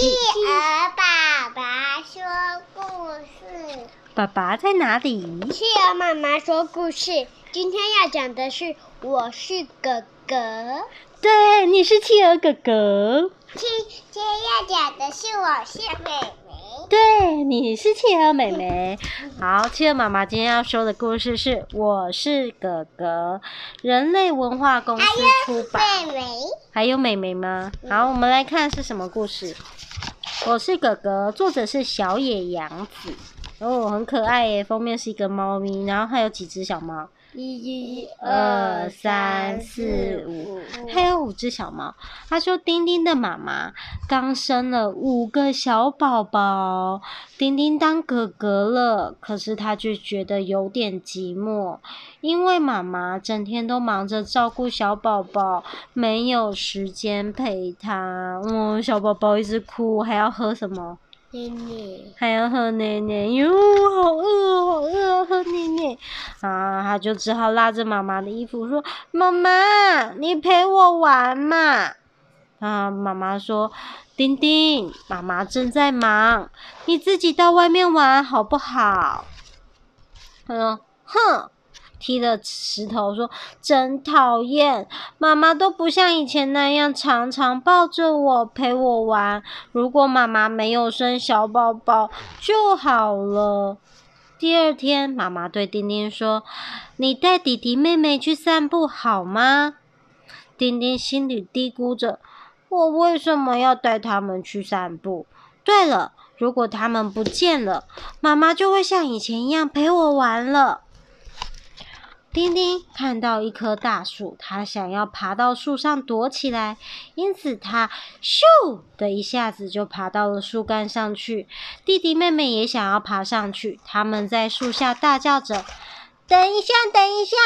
企鹅爸爸说故事。爸爸在哪里？企鹅妈妈说故事。今天要讲的是我是哥哥。对，你是企鹅哥哥。今天要讲的是我是妹妹。对，你是企鹅妹妹。好，企鹅妈妈今天要说的故事是《我是哥哥》，人类文化公司出版。还有妹妹。还有妹妹吗？好，我们来看是什么故事。我是哥哥，作者是小野洋子。哦，很可爱耶，封面是一个猫咪，然后还有几只小猫。一、一二、三、四、五，还有五只小猫。他说：“丁丁的妈妈刚生了五个小宝宝，丁丁当哥哥了，可是他就觉得有点寂寞，因为妈妈整天都忙着照顾小宝宝，没有时间陪他。嗯，小宝宝一直哭，还要喝什么？”奶奶，还要喝奶奶哟，好饿，好饿，喝奶奶啊！他就只好拉着妈妈的衣服说：“妈妈，你陪我玩嘛。”啊，妈妈说：“丁丁，妈妈正在忙，你自己到外面玩好不好？”他说：“哼。”踢了石头，说：“真讨厌，妈妈都不像以前那样常常抱着我陪我玩。如果妈妈没有生小宝宝就好了。”第二天，妈妈对丁丁说：“你带弟弟妹妹去散步好吗？”丁丁心里嘀咕着：“我为什么要带他们去散步？对了，如果他们不见了，妈妈就会像以前一样陪我玩了。”丁丁看到一棵大树，他想要爬到树上躲起来，因此他咻的一下子就爬到了树干上去。弟弟妹妹也想要爬上去，他们在树下大叫着：“等一下，等一下，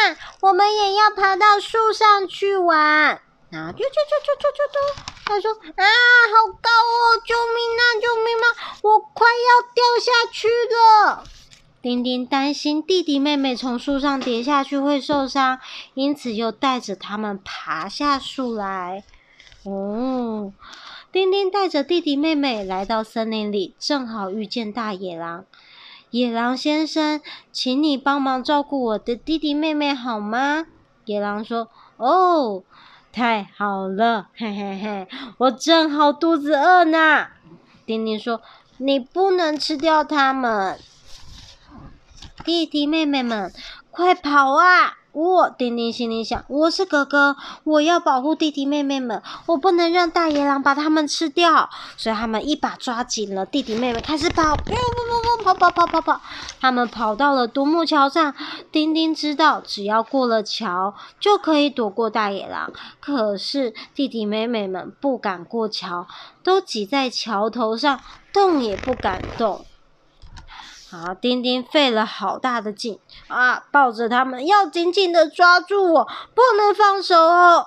我们也要爬到树上去玩！”啊，啾啾啾啾啾啾啾！他说：“啊，好高哦，救命啊，救命啊，我快要掉下去了。”丁丁担心弟弟妹妹从树上跌下去会受伤，因此又带着他们爬下树来。哦，丁丁带着弟弟妹妹来到森林里，正好遇见大野狼。野狼先生，请你帮忙照顾我的弟弟妹妹好吗？野狼说：“哦，太好了，嘿嘿嘿，我正好肚子饿呢。”丁丁说：“你不能吃掉它们。”弟弟妹妹们，快跑啊！我丁丁心里想：我是哥哥，我要保护弟弟妹妹们，我不能让大野狼把他们吃掉。所以他们一把抓紧了弟弟妹妹，开始跑，跑跑跑跑跑跑。他们跑到了独木桥上，丁丁知道，只要过了桥，就可以躲过大野狼。可是弟弟妹妹们不敢过桥，都挤在桥头上，动也不敢动。啊！丁丁费了好大的劲啊，抱着他们，要紧紧的抓住我，不能放手哦！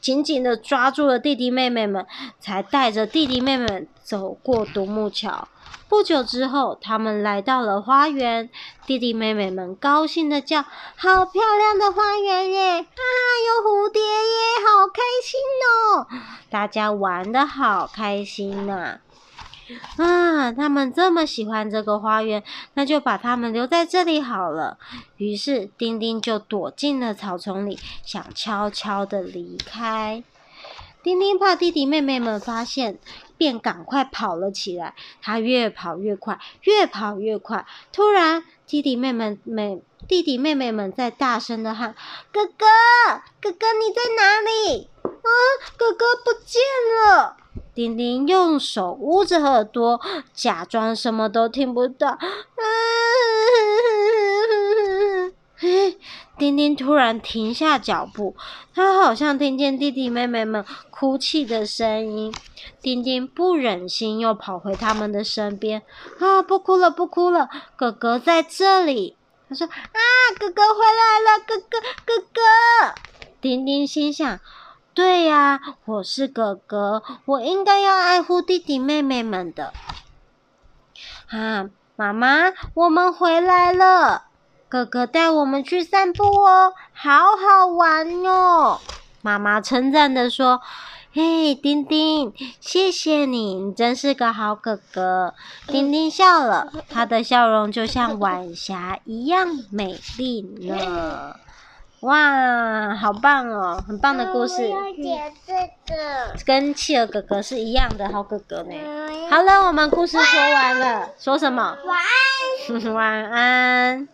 紧紧的抓住了弟弟妹妹们，才带着弟弟妹妹们走过独木桥。不久之后，他们来到了花园，弟弟妹妹们高兴的叫：“好漂亮的花园耶！啊，有蝴蝶耶，好开心哦！”大家玩得好开心呐、啊！啊，他们这么喜欢这个花园，那就把他们留在这里好了。于是丁丁就躲进了草丛里，想悄悄的离开。丁丁怕弟弟妹妹们发现，便赶快跑了起来。他越跑越快，越跑越快。突然，弟弟妹妹们弟弟妹妹们在大声的喊：“哥哥，哥哥，你在哪里？啊，哥哥不见了！”丁丁用手捂着耳朵，假装什么都听不到。丁丁突然停下脚步，他好像听见弟弟妹妹们哭泣的声音。丁丁不忍心，又跑回他们的身边。啊，不哭了，不哭了，哥哥在这里。他说：“啊，哥哥回来了，哥哥，哥哥。”丁丁心想。对呀，我是哥哥，我应该要爱护弟弟妹妹们的。啊，妈妈，我们回来了，哥哥带我们去散步哦，好好玩哦。妈妈称赞的说：“嘿，丁丁，谢谢你，你真是个好哥哥。丁丁笑了，他的笑容就像晚霞一样美丽呢。哇，好棒哦，很棒的故事。这个。跟企鹅哥哥是一样的好哥哥呢。好了，我们故事说完了，说什么？晚安。晚安。